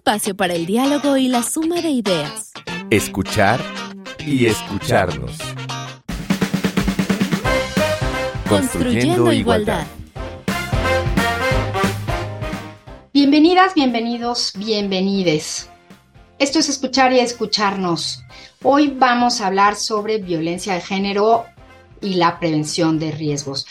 espacio para el diálogo y la suma de ideas. Escuchar y escucharnos. Construyendo igualdad. Bienvenidas, bienvenidos, bienvenides. Esto es escuchar y escucharnos. Hoy vamos a hablar sobre violencia de género y la prevención de riesgos.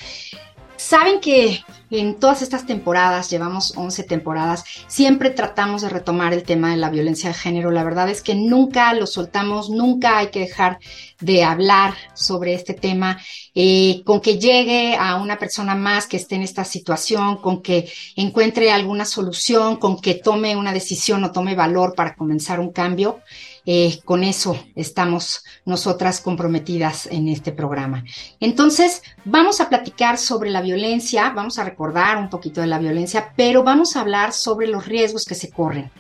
Saben que en todas estas temporadas, llevamos 11 temporadas, siempre tratamos de retomar el tema de la violencia de género. La verdad es que nunca lo soltamos, nunca hay que dejar de hablar sobre este tema, eh, con que llegue a una persona más que esté en esta situación, con que encuentre alguna solución, con que tome una decisión o tome valor para comenzar un cambio. Eh, con eso estamos nosotras comprometidas en este programa. Entonces, vamos a platicar sobre la violencia, vamos a recordar un poquito de la violencia, pero vamos a hablar sobre los riesgos que se corren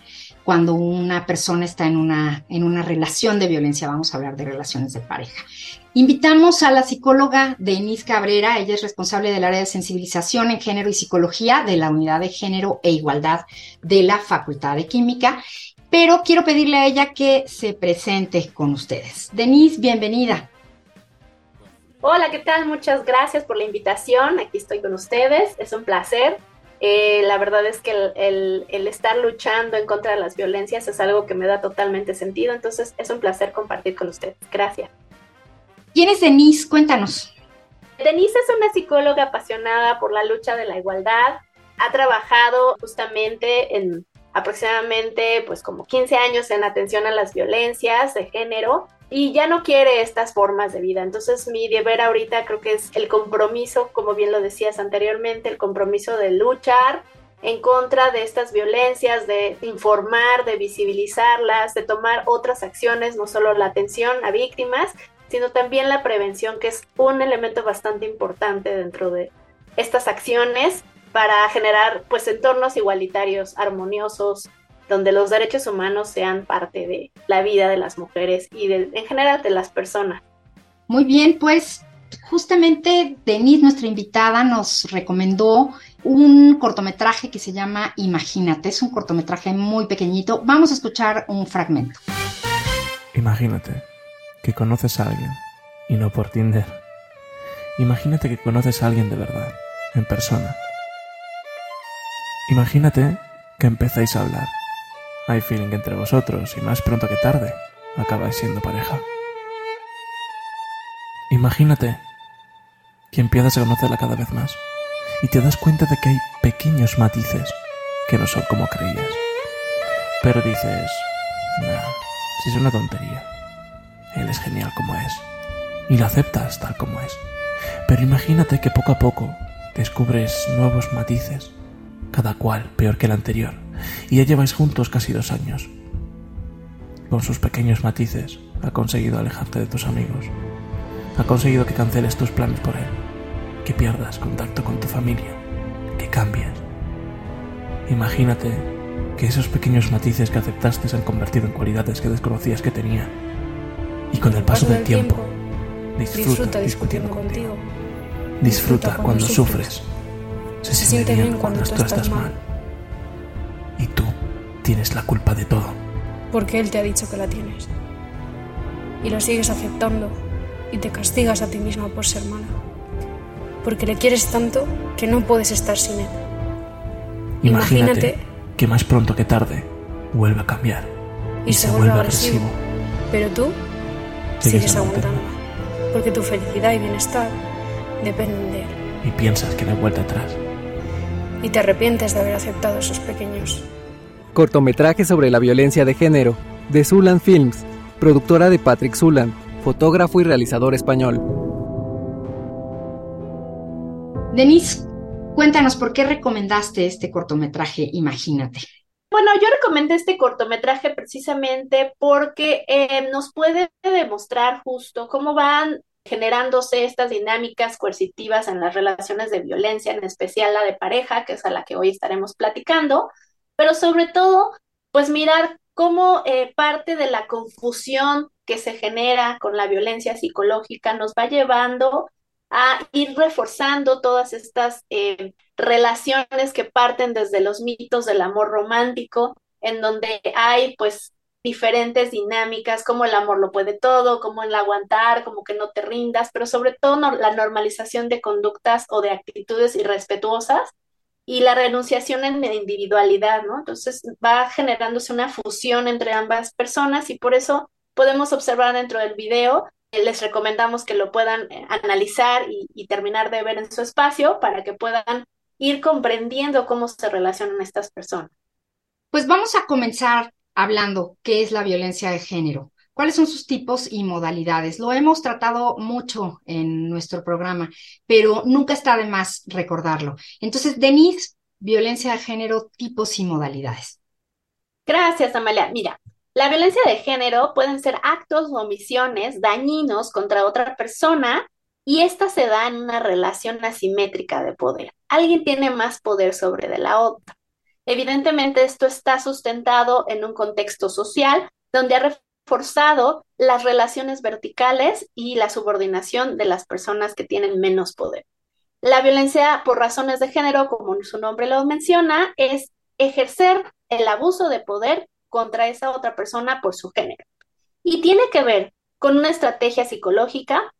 cuando una persona está en una, en una relación de violencia. Vamos a hablar de relaciones de pareja. Invitamos a la psicóloga Denise Cabrera, ella es responsable del área de sensibilización en género y psicología de la Unidad de Género e Igualdad de la Facultad de Química pero quiero pedirle a ella que se presente con ustedes. Denise, bienvenida. Hola, ¿qué tal? Muchas gracias por la invitación. Aquí estoy con ustedes. Es un placer. Eh, la verdad es que el, el, estar luchando en contra de las violencias es algo que me da totalmente sentido. Entonces es un placer compartir con ustedes. Gracias. ¿Quién es Denise? Cuéntanos. Denise es una psicóloga apasionada por la lucha de la igualdad. Ha trabajado justamente en aproximadamente pues como 15 años en atención a las violencias de género y ya no quiere estas formas de vida. Entonces mi deber ahorita creo que es el compromiso, como bien lo decías anteriormente, el compromiso de luchar en contra de estas violencias, de informar, de visibilizarlas, de tomar otras acciones, no solo la atención a víctimas, sino también la prevención, que es un elemento bastante importante dentro de estas acciones para generar pues entornos igualitarios, armoniosos, donde los derechos humanos sean parte de la vida de las mujeres y en general de las personas. Muy bien, pues justamente Denise, nuestra invitada, nos recomendó un cortometraje que se llama Imagínate. Es un cortometraje muy pequeñito. Vamos a escuchar un fragmento. Imagínate que conoces a alguien y no por Tinder. Imagínate que conoces a alguien de verdad, en persona Imagínate que empezáis a hablar. Hay feeling entre vosotros y más pronto que tarde acabáis siendo pareja. Imagínate que empiezas a conocerla cada vez más y te das cuenta de que hay pequeños matices que no son como creías. Pero dices, nah, si es una tontería. Él es genial como es. Y lo aceptas tal como es. Pero imagínate que poco a poco descubres nuevos matices cada cual peor que el anterior, y ya lleváis juntos casi dos años. Con sus pequeños matices, ha conseguido alejarte de tus amigos, ha conseguido que canceles tus planes por él, que pierdas contacto con tu familia, que cambies. Imagínate que esos pequeños matices que aceptaste se han convertido en cualidades que desconocías que tenía. Y con el paso del tiempo, disfruta, discutiendo contigo. Disfruta cuando sufres se, siente bien cuando, tú estás mal. Y tú tienes la culpa de todo. Porque él te ha dicho que la tienes. Y lo sigues aceptando y te castigas a ti misma por ser mala. Porque le quieres tanto que no puedes estar sin él. Imagínate, que más pronto que tarde vuelve a cambiar y, se, vuelve agresivo. Pero tú sigues, aguantando. Porque tu felicidad y bienestar dependen de él. Y piensas que no hay vuelta atrás y te arrepientes de haber aceptado esos pequeños. Cortometraje sobre la violencia de género, de Zulan Films, productora de Patrick Zulan, fotógrafo y realizador español. Denise, cuéntanos por qué recomendaste este cortometraje Imagínate. Bueno, yo recomendé este cortometraje precisamente porque eh, nos puede demostrar justo cómo van generándose estas dinámicas coercitivas en las relaciones de violencia, en especial la de pareja, que es a la que hoy estaremos platicando, pero sobre todo, pues mirar cómo eh, parte de la confusión que se genera con la violencia psicológica nos va llevando a ir reforzando todas estas eh, relaciones que parten desde los mitos del amor romántico en donde hay pues diferentes dinámicas, como el amor lo puede todo, como el aguantar, como que no te rindas, pero sobre todo la normalización de conductas o de actitudes irrespetuosas y la renunciación en la individualidad, ¿no? Entonces va generándose una fusión entre ambas personas y por eso podemos observar dentro del video, eh, les recomendamos que lo puedan eh, analizar y, y terminar de ver en su espacio para que puedan ir comprendiendo cómo se relacionan estas personas. Pues vamos a comenzar hablando qué es la violencia de género, cuáles son sus tipos y modalidades. Lo hemos tratado mucho en nuestro programa, pero nunca está de más recordarlo. Entonces, Denise, violencia de género, tipos y modalidades. Gracias, Amalia. Mira, la violencia de género pueden ser actos o omisiones dañinos contra otra persona y esta se da en una relación asimétrica de poder. Alguien tiene más poder sobre de la otra. Evidentemente, esto está sustentado en un contexto social donde ha reforzado las relaciones verticales y la subordinación de las personas que tienen menos poder. La violencia por razones de género, como su nombre lo menciona, es ejercer el abuso de poder contra esa otra persona por su género. Y tiene que ver con una estrategia psicológica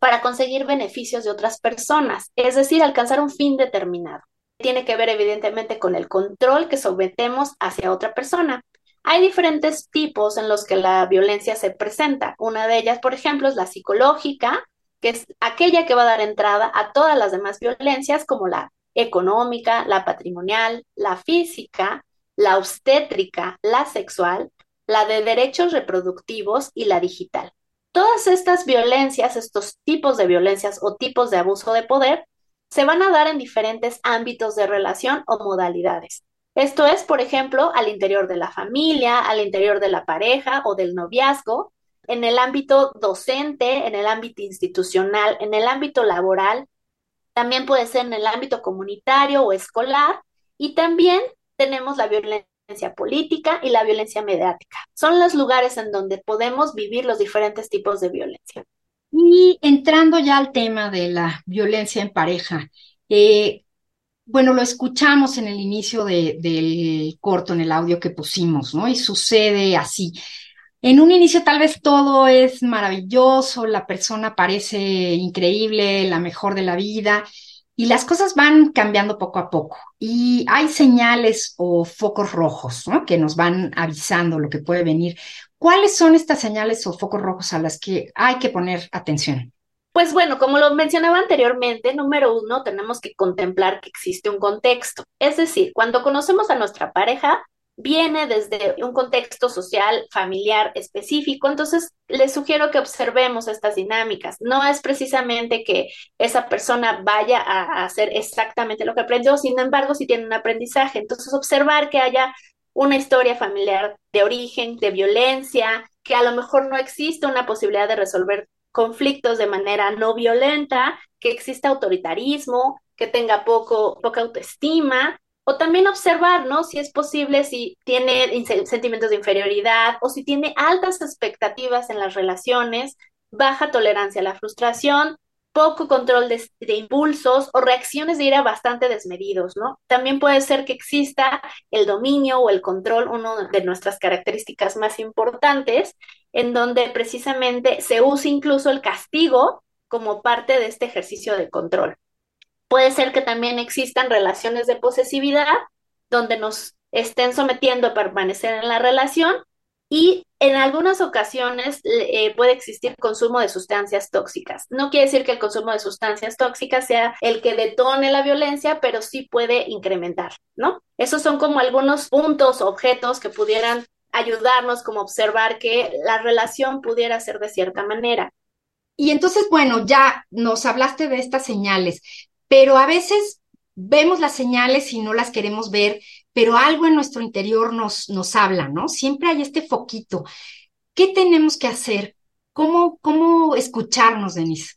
para conseguir beneficios de otras personas, es decir, alcanzar un fin determinado tiene que ver evidentemente con el control que sometemos hacia otra persona. Hay diferentes tipos en los que la violencia se presenta. Una de ellas, por ejemplo, es la psicológica, que es aquella que va a dar entrada a todas las demás violencias, como la económica, la patrimonial, la física, la obstétrica, la sexual, la de derechos reproductivos y la digital. Todas estas violencias, estos tipos de violencias o tipos de abuso de poder, se van a dar en diferentes ámbitos de relación o modalidades. Esto es, por ejemplo, al interior de la familia, al interior de la pareja o del noviazgo, en el ámbito docente, en el ámbito institucional, en el ámbito laboral, también puede ser en el ámbito comunitario o escolar, y también tenemos la violencia política y la violencia mediática. Son los lugares en donde podemos vivir los diferentes tipos de violencia. Y entrando ya al tema de la violencia en pareja, eh, bueno, lo escuchamos en el inicio del corto, en el audio que pusimos, ¿no? Y sucede así. En un inicio tal vez todo es maravilloso, la persona parece increíble, la mejor de la vida, y las cosas van cambiando poco a poco. Y hay señales o focos rojos, ¿no? Que nos van avisando lo que puede venir. ¿Cuáles son estas señales o focos rojos a las que hay que poner atención? Pues bueno, como lo mencionaba anteriormente, número uno, tenemos que contemplar que existe un contexto. Es decir, cuando conocemos a nuestra pareja, viene desde un contexto social, familiar específico. Entonces, les sugiero que observemos estas dinámicas. No es precisamente que esa persona vaya a, hacer exactamente lo que aprendió, sin embargo, si tiene un aprendizaje. Entonces, observar que haya una historia familiar de origen, de violencia, que a lo mejor no existe una posibilidad de resolver conflictos de manera no violenta, que exista autoritarismo, que tenga poco, poca autoestima, o también observar, ¿no? Si es posible, si tiene sentimientos de inferioridad o si tiene altas expectativas en las relaciones, baja tolerancia a la frustración, poco control de, impulsos o reacciones de ira bastante desmedidos, ¿no? También puede ser que exista el dominio o el control, una de nuestras características más importantes, en donde precisamente se usa incluso el castigo como parte de este ejercicio de control. Puede ser que también existan relaciones de posesividad donde nos estén sometiendo a permanecer en la relación y en algunas ocasiones eh, puede existir consumo de sustancias tóxicas. No quiere decir que el consumo de sustancias tóxicas sea el que detone la violencia, pero sí puede incrementar, ¿no? Esos son como algunos puntos, objetos que pudieran ayudarnos como observar que la relación pudiera ser de cierta manera. Y entonces, bueno, ya nos hablaste de estas señales, pero a veces vemos las señales y no las queremos ver, pero algo en nuestro interior nos, nos habla, ¿no? Siempre hay este foquito. ¿Qué tenemos que hacer? ¿Cómo, cómo escucharnos, Denise?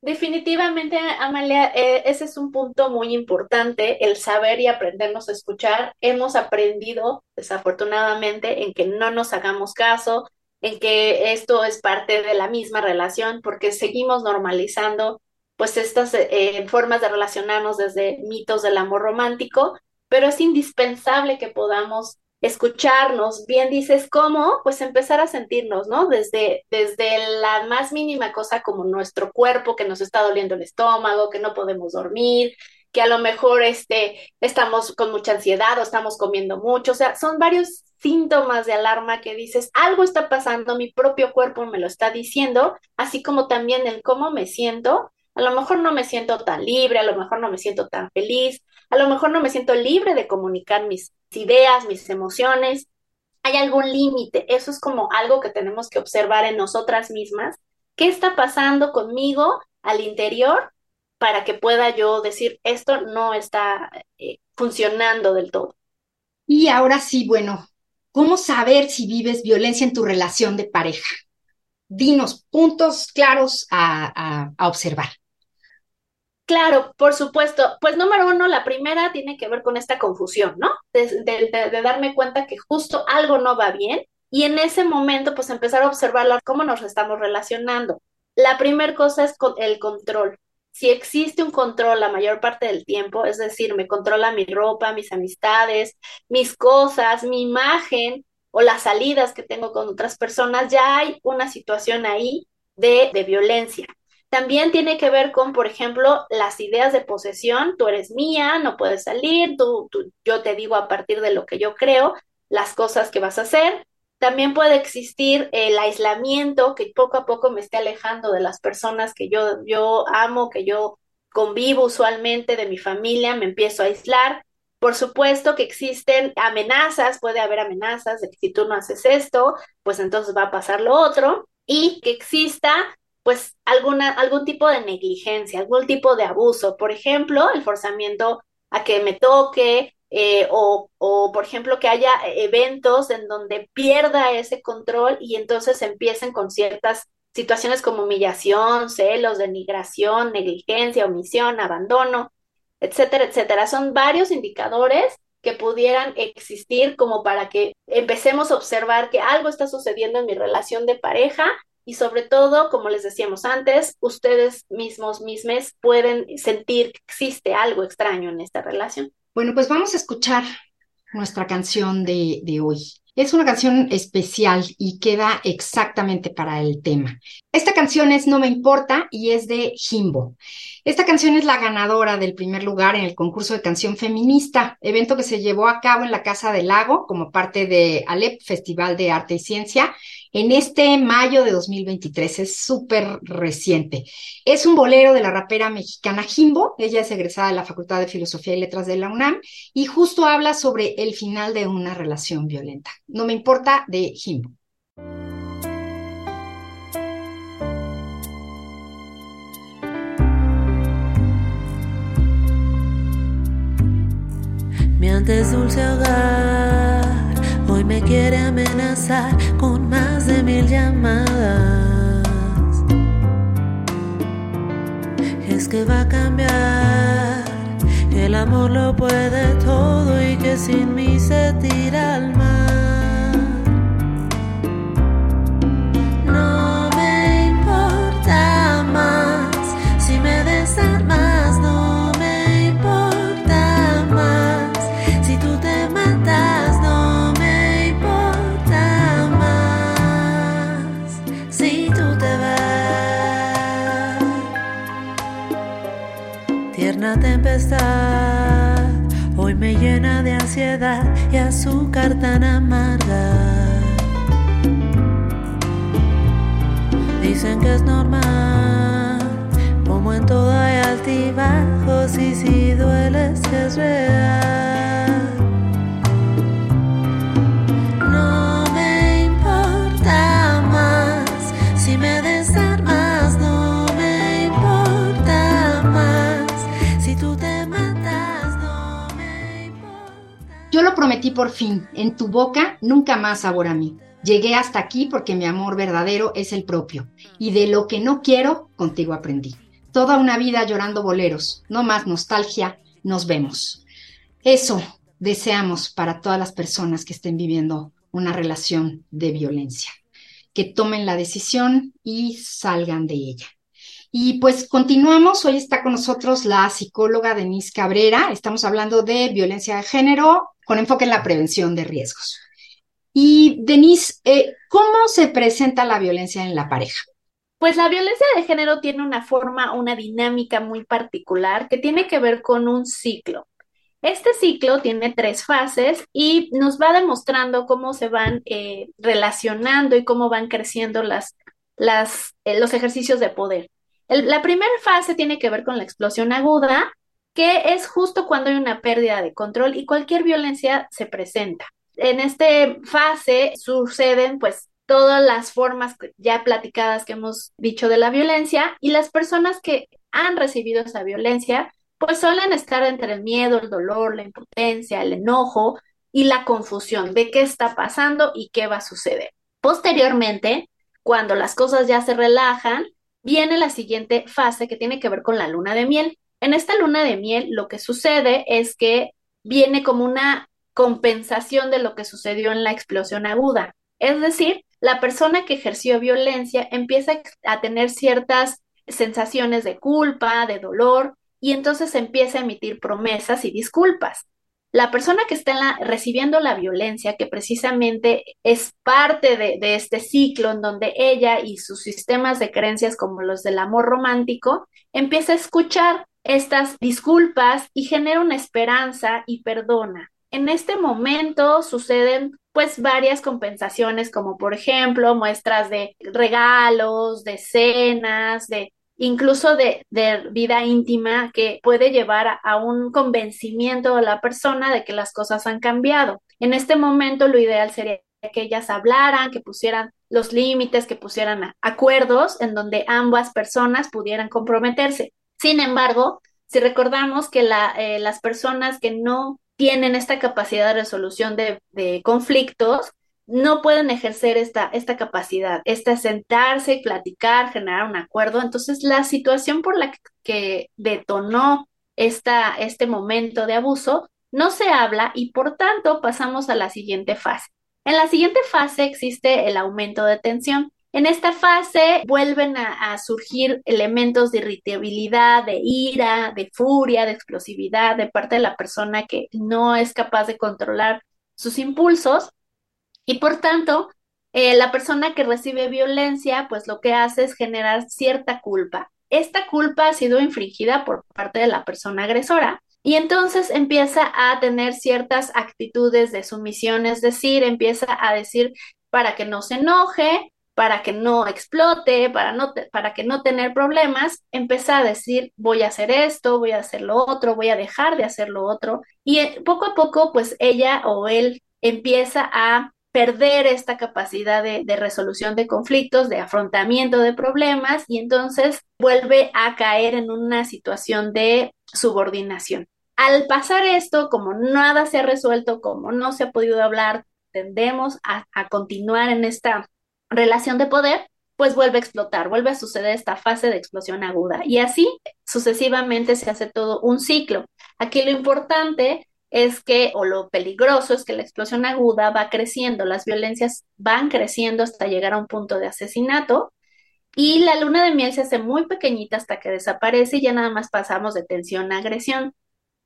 Definitivamente, Amalia, eh, ese es un punto muy importante, el saber y aprendernos a escuchar. Hemos aprendido, desafortunadamente, en que no nos hagamos caso, en que esto es parte de la misma relación, porque seguimos normalizando pues estas eh, formas de relacionarnos desde mitos del amor romántico, pero es indispensable que podamos escucharnos, bien dices cómo, pues empezar a sentirnos, ¿no? Desde, desde la más mínima cosa como nuestro cuerpo que nos está doliendo el estómago, que no podemos dormir, que a lo mejor este, estamos con mucha ansiedad o estamos comiendo mucho, o sea, son varios síntomas de alarma que dices, algo está pasando, mi propio cuerpo me lo está diciendo, así como también el cómo me siento, a lo mejor no me siento tan libre, a lo mejor no me siento tan feliz, a lo mejor no me siento libre de comunicar mis ideas, mis emociones. ¿Hay algún límite? Eso es como algo que tenemos que observar en nosotras mismas. ¿Qué está pasando conmigo al interior para que pueda yo decir esto no está eh, funcionando del todo? Y ahora sí, bueno, ¿cómo saber si vives violencia en tu relación de pareja? Dinos puntos claros a observar. Claro, por supuesto. Pues número uno, la primera tiene que ver con esta confusión, ¿no? De, darme cuenta que justo algo no va bien y en ese momento pues empezar a observar cómo nos estamos relacionando. La primera cosa es el control. Si existe un control la mayor parte del tiempo, es decir, me controla mi ropa, mis amistades, mis cosas, mi imagen o las salidas que tengo con otras personas, ya hay una situación ahí de, de violencia. También tiene que ver con, por ejemplo, las ideas de posesión. Tú eres mía, no puedes salir, tú, yo te digo a partir de lo que yo creo las cosas que vas a hacer. También puede existir el aislamiento que poco a poco me esté alejando de las personas que yo, yo amo, que yo convivo usualmente, de mi familia, me empiezo a aislar. Por supuesto que existen amenazas, puede haber amenazas de que si tú no haces esto, pues entonces va a pasar lo otro. Y que exista pues alguna, algún tipo de negligencia, algún tipo de abuso. Por ejemplo, el forzamiento a que me toque eh, o, o, por ejemplo, que haya eventos en donde pierda ese control y entonces empiecen con ciertas situaciones como humillación, celos, denigración, negligencia, omisión, abandono, etcétera, etcétera. Son varios indicadores que pudieran existir como para que empecemos a observar que algo está sucediendo en mi relación de pareja y sobre todo, como les decíamos antes, ustedes mismos, mismes, pueden sentir que existe algo extraño en esta relación. Bueno, pues vamos a escuchar nuestra canción de, de hoy. Es una canción especial y queda exactamente para el tema. Esta canción es No me importa y es de Jimbo. Esta canción es la ganadora del primer lugar en el concurso de canción feminista, evento que se llevó a cabo en la Casa del Lago como parte de Alep Festival de Arte y Ciencia en este mayo de 2023. Es súper reciente. Es un bolero de la rapera mexicana Jimbo. Ella es egresada de la Facultad de Filosofía y Letras de la UNAM y justo habla sobre el final de una relación violenta. No me importa de Jimbo. Mi antes dulce hogar hoy me quiere amenazar con más de mil llamadas. Es que va a cambiar, que el amor lo puede todo y que sin mí se tira al mar. Hoy me llena de ansiedad y azúcar tan amarga. Dicen que es normal, como en todo hay altibajos y si duele es real. Prometí por fin, en tu boca nunca más sabor a mí. Llegué hasta aquí porque mi amor verdadero es el propio, y de lo que no quiero, contigo aprendí. Toda una vida llorando boleros, no más nostalgia, nos vemos. Eso deseamos para todas las personas que estén viviendo una relación de violencia, que tomen la decisión y salgan de ella. Y pues continuamos. Hoy está con nosotros la psicóloga Denise Cabrera. Estamos hablando de violencia de género con enfoque en la prevención de riesgos. Y Denise, eh, ¿cómo se presenta la violencia en la pareja? Pues la violencia de género tiene una forma, una dinámica muy particular que tiene que ver con un ciclo. Este ciclo tiene tres fases y nos va demostrando cómo se van eh, relacionando y cómo van creciendo las, eh, los ejercicios de poder. La primera fase tiene que ver con la explosión aguda, que es justo cuando hay una pérdida de control y cualquier violencia se presenta. En esta fase suceden pues todas las formas ya platicadas que hemos dicho de la violencia y las personas que han recibido esa violencia pues suelen estar entre el miedo, el dolor, la impotencia, el enojo y la confusión de qué está pasando y qué va a suceder. Posteriormente, cuando las cosas ya se relajan, viene la siguiente fase que tiene que ver con la luna de miel. En esta luna de miel lo que sucede es que viene como una compensación de lo que sucedió en la explosión aguda. Es decir, la persona que ejerció violencia empieza a tener ciertas sensaciones de culpa, de dolor, y entonces empieza a emitir promesas y disculpas. La persona que está recibiendo la violencia, que precisamente es parte de, de este ciclo en donde ella y sus sistemas de creencias como los del amor romántico, empieza a escuchar estas disculpas y genera una esperanza y perdona. En este momento suceden pues varias compensaciones como por ejemplo muestras de regalos, de cenas, de incluso de, vida íntima que puede llevar a, un convencimiento de la persona de que las cosas han cambiado. En este momento lo ideal sería que ellas hablaran, que pusieran los límites, que pusieran acuerdos en donde ambas personas pudieran comprometerse. Sin embargo, si recordamos que eh, las personas que no tienen esta capacidad de resolución de, de conflictos, no pueden ejercer esta, esta capacidad, esta sentarse y platicar, generar un acuerdo. Entonces, la situación por la que detonó esta, este momento de abuso no se habla y por tanto pasamos a la siguiente fase. En la siguiente fase existe el aumento de tensión. En esta fase vuelven a, a, surgir elementos de irritabilidad, de ira, de furia, de explosividad de parte de la persona que no es capaz de controlar sus impulsos y por tanto, eh, la persona que recibe violencia, pues lo que hace es generar cierta culpa. Esta culpa ha sido infringida por parte de la persona agresora y entonces empieza a tener ciertas actitudes de sumisión, es decir, empieza a decir para que no se enoje, para que no explote, para, no para que no tener problemas, empieza a decir voy a hacer esto, voy a hacer lo otro, voy a dejar de hacer lo otro. Y eh, poco a poco, pues ella o él empieza a perder esta capacidad de, resolución de conflictos, de afrontamiento de problemas y entonces vuelve a caer en una situación de subordinación. Al pasar esto, como nada se ha resuelto, como no se ha podido hablar, tendemos a, a continuar en esta relación de poder, pues vuelve a explotar, vuelve a suceder esta fase de explosión aguda. Y así sucesivamente se hace todo un ciclo. Aquí lo importante es que, o lo peligroso es que la explosión aguda va creciendo, las violencias van creciendo hasta llegar a un punto de asesinato y la luna de miel se hace muy pequeñita hasta que desaparece y ya nada más pasamos de tensión a agresión.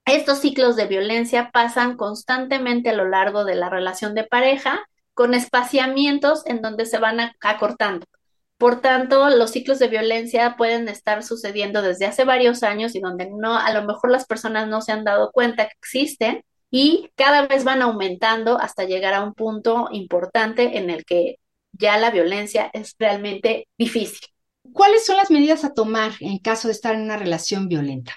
Estos ciclos de violencia pasan constantemente a lo largo de la relación de pareja con espaciamientos en donde se van acortando. Por tanto, los ciclos de violencia pueden estar sucediendo desde hace varios años y donde no, a lo mejor las personas no se han dado cuenta que existen y cada vez van aumentando hasta llegar a un punto importante en el que ya la violencia es realmente difícil. ¿Cuáles son las medidas a tomar en caso de estar en una relación violenta?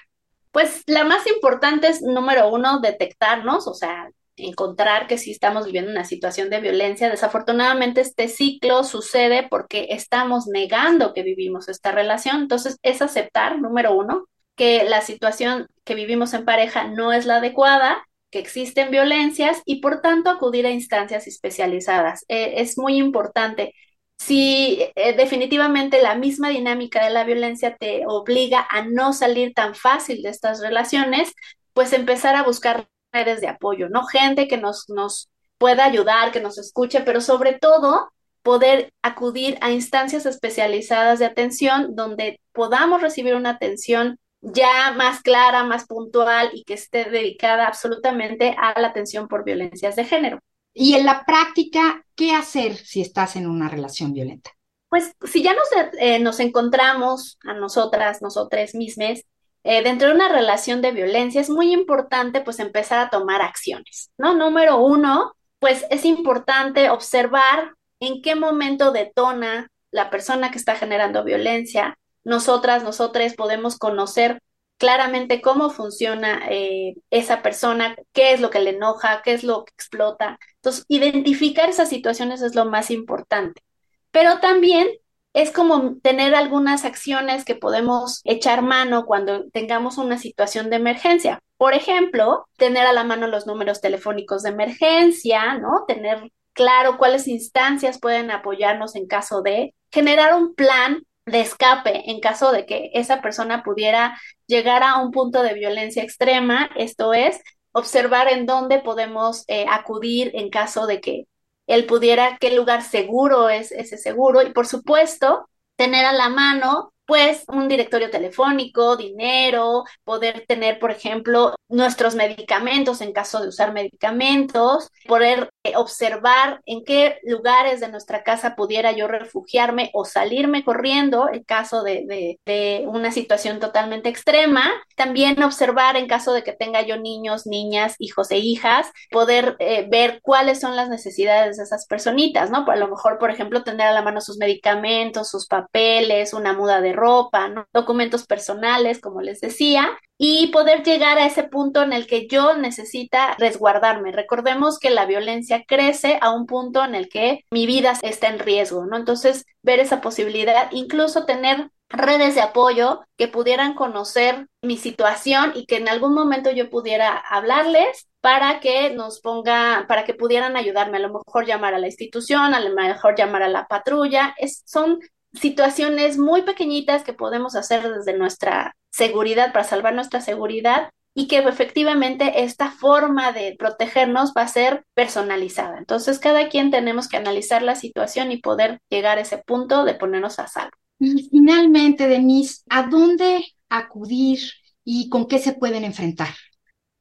Pues la más importante es, número uno, detectarnos, o sea, encontrar que sí estamos viviendo una situación de violencia. Desafortunadamente este ciclo sucede porque estamos negando que vivimos esta relación. Entonces es aceptar, número uno, que la situación que vivimos en pareja no es la adecuada, que existen violencias y por tanto acudir a instancias especializadas. Eh, es muy importante. Si eh, definitivamente la misma dinámica de la violencia te obliga a no salir tan fácil de estas relaciones, pues empezar a buscar redes de apoyo, ¿no? Gente que nos, nos pueda ayudar, que nos escuche, pero sobre todo poder acudir a instancias especializadas de atención donde podamos recibir una atención ya más clara, más puntual y que esté dedicada absolutamente a la atención por violencias de género. Y en la práctica, ¿qué hacer si estás en una relación violenta? Pues si ya nos, eh, nos encontramos a nosotras, nosotras mismas, eh, dentro de una relación de violencia, es muy importante pues empezar a tomar acciones, ¿no? Número uno, pues es importante observar en qué momento detona la persona que está generando violencia. Nosotras, nosotros podemos conocer claramente cómo funciona eh, esa persona, qué es lo que le enoja, qué es lo que explota. Entonces, identificar esas situaciones es lo más importante. Pero también es como tener algunas acciones que podemos echar mano cuando tengamos una situación de emergencia. Por ejemplo, tener a la mano los números telefónicos de emergencia, ¿no? Tener claro cuáles instancias pueden apoyarnos en caso de generar un plan de escape en caso de que esa persona pudiera llegar a un punto de violencia extrema, esto es, observar en dónde podemos eh, acudir en caso de que él pudiera, qué lugar seguro es ese seguro. Y por supuesto tener a la mano pues un directorio telefónico, dinero, poder tener, por ejemplo, nuestros medicamentos en caso de usar medicamentos, poder eh, observar en qué lugares de nuestra casa pudiera yo refugiarme o salirme corriendo en caso de, de, una situación totalmente extrema. También observar en caso de que tenga yo niños, niñas, hijos e hijas, poder eh, ver cuáles son las necesidades de esas personitas, ¿no? A lo mejor, por ejemplo, tener a la mano sus medicamentos, sus papeles, una muda de ropa, documentos personales, como les decía, y poder llegar a ese punto en el que yo necesita resguardarme. Recordemos que la violencia crece a un punto en el que mi vida está en riesgo, ¿no? Entonces, ver esa posibilidad, incluso tener redes de apoyo que pudieran conocer mi situación y que en algún momento yo pudiera hablarles para que nos ponga, para que pudieran ayudarme, a lo mejor llamar a la institución, a lo mejor llamar a la patrulla. Es, son situaciones muy pequeñitas que podemos hacer desde nuestra seguridad para salvar nuestra seguridad y que efectivamente esta forma de protegernos va a ser personalizada. Entonces, cada quien tenemos que analizar la situación y poder llegar a ese punto de ponernos a salvo. Y finalmente, Denise, ¿a dónde acudir y con qué se pueden enfrentar?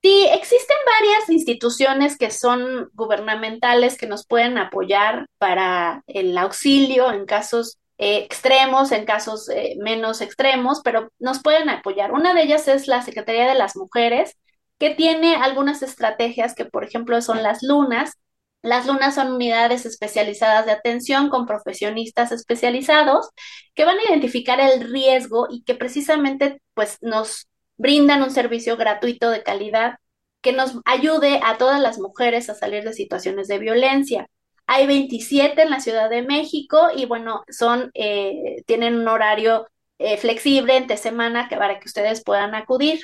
Sí, existen varias instituciones que son gubernamentales que nos pueden apoyar para el auxilio en casos eh, extremos, en casos eh, menos extremos, pero nos pueden apoyar. Una de ellas es la Secretaría de las Mujeres, que tiene algunas estrategias que, por ejemplo, son las lunas. Las lunas son unidades especializadas de atención con profesionistas especializados que van a identificar el riesgo y que precisamente pues nos brindan un servicio gratuito de calidad que nos ayude a todas las mujeres a salir de situaciones de violencia. Hay 27 en la Ciudad de México y bueno, son, eh, tienen un horario eh, flexible entre semana que, para que ustedes puedan acudir.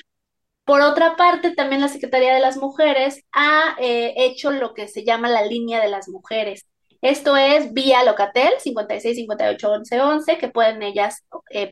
Por otra parte, también la Secretaría de las Mujeres ha eh, hecho lo que se llama la línea de las mujeres. Esto es vía Locatel 56 58 11 11, que pueden ellas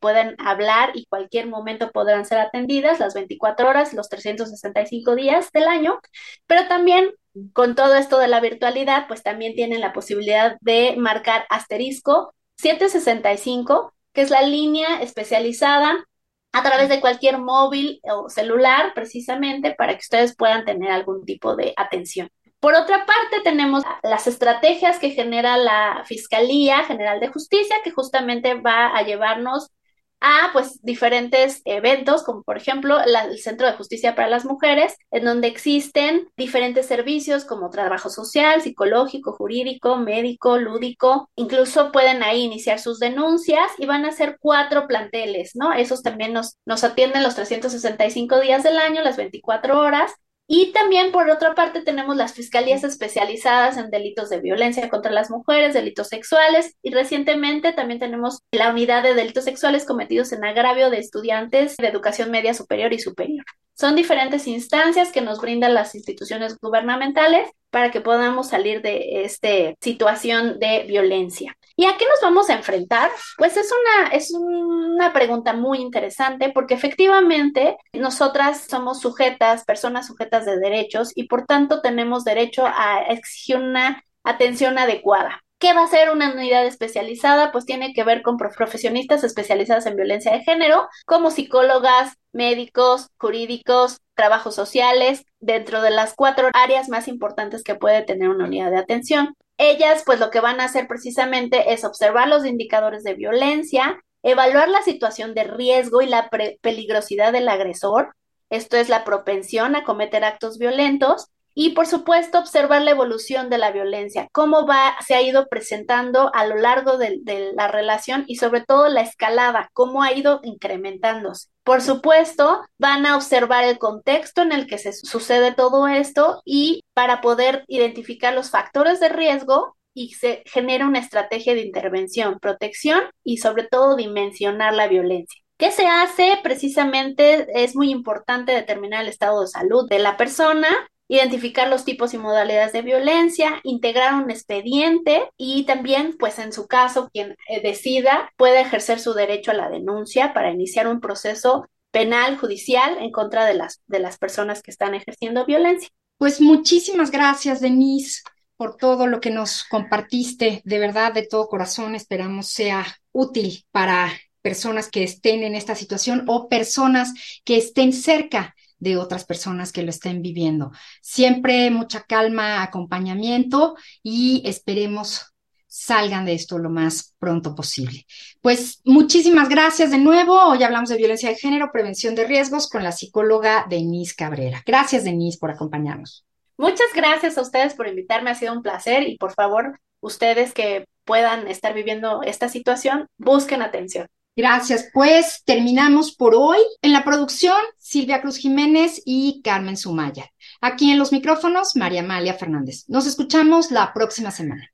pueden hablar y cualquier momento podrán ser atendidas las 24 horas, los 365 días del año, pero también con todo esto de la virtualidad, pues también tienen la posibilidad de marcar asterisco 765, que es la línea especializada a través de cualquier móvil o celular, precisamente para que ustedes puedan tener algún tipo de atención. Por otra parte, tenemos las estrategias que genera la Fiscalía General de Justicia, que justamente va a llevarnos a pues diferentes eventos, como por ejemplo el Centro de Justicia para las Mujeres, en donde existen diferentes servicios como trabajo social, psicológico, jurídico, médico, lúdico. Incluso pueden ahí iniciar sus denuncias y van a ser cuatro planteles, ¿no? Esos también nos, nos atienden los 365 días del año, las 24 horas, y también, por otra parte, tenemos las fiscalías especializadas en delitos de violencia contra las mujeres, delitos sexuales, y recientemente también tenemos la unidad de delitos sexuales cometidos en agravio de estudiantes de educación media superior y superior. Son diferentes instancias que nos brindan las instituciones gubernamentales para que podamos salir de esta situación de violencia. ¿Y a qué nos vamos a enfrentar? Pues es una, es una pregunta muy interesante porque efectivamente nosotras somos sujetas, personas sujetas de derechos y por tanto tenemos derecho a exigir una atención adecuada. ¿Qué va a ser una unidad especializada? Pues tiene que ver con profesionistas especializados en violencia de género, como psicólogas, médicos, jurídicos, trabajos sociales, dentro de las cuatro áreas más importantes que puede tener una unidad de atención. Ellas, pues lo que van a hacer precisamente es observar los indicadores de violencia, evaluar la situación de riesgo y la peligrosidad del agresor, esto es la propensión a cometer actos violentos, y por supuesto observar la evolución de la violencia, cómo va, se ha ido presentando a lo largo de, la relación y sobre todo la escalada, cómo ha ido incrementándose. Por supuesto, van a observar el contexto en el que se sucede todo esto y para poder identificar los factores de riesgo y se genera una estrategia de intervención, protección y sobre todo dimensionar la violencia. ¿Qué se hace? Precisamente es muy importante determinar el estado de salud de la persona identificar los tipos y modalidades de violencia, integrar un expediente y también, pues en su caso, quien eh, decida puede ejercer su derecho a la denuncia para iniciar un proceso penal judicial en contra de las, de las personas que están ejerciendo violencia. Pues muchísimas gracias, Denise, por todo lo que nos compartiste. De verdad, de todo corazón, esperamos sea útil para personas que estén en esta situación o personas que estén cerca de otras personas que lo estén viviendo. Siempre mucha calma, acompañamiento y esperemos salgan de esto lo más pronto posible. Pues muchísimas gracias de nuevo. Hoy hablamos de violencia de género, prevención de riesgos con la psicóloga Denise Cabrera. Gracias, Denise, por acompañarnos. Muchas gracias a ustedes por invitarme. Ha sido un placer y por favor, ustedes que puedan estar viviendo esta situación, busquen atención. Gracias. Pues terminamos por hoy. En la producción, Silvia Cruz Jiménez y Carmen Sumaya. Aquí en los micrófonos, María Amalia Fernández. Nos escuchamos la próxima semana.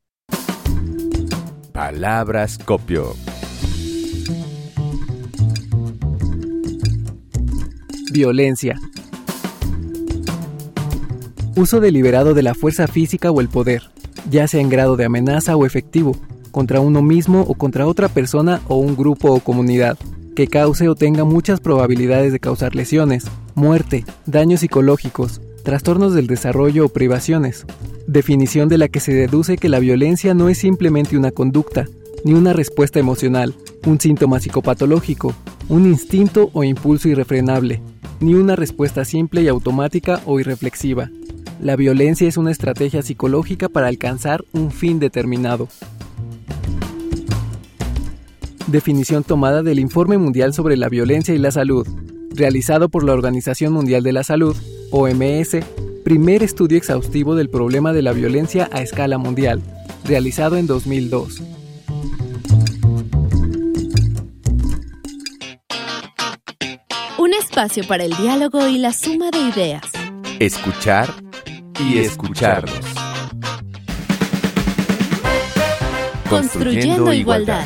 Palabras copio. Violencia. Uso deliberado de la fuerza física o el poder, ya sea en grado de amenaza o efectivo contra uno mismo o contra otra persona o un grupo o comunidad, que cause o tenga muchas probabilidades de causar lesiones, muerte, daños psicológicos, trastornos del desarrollo o privaciones. Definición de la que se deduce que la violencia no es simplemente una conducta, ni una respuesta emocional, un síntoma psicopatológico, un instinto o impulso irrefrenable, ni una respuesta simple y automática o irreflexiva. La violencia es una estrategia psicológica para alcanzar un fin determinado. Definición tomada del Informe Mundial sobre la Violencia y la Salud, realizado por la Organización Mundial de la Salud, OMS, primer estudio exhaustivo del problema de la violencia a escala mundial, realizado en 2002. Un espacio para el diálogo y la suma de ideas. Escuchar y escucharnos. Construyendo, igualdad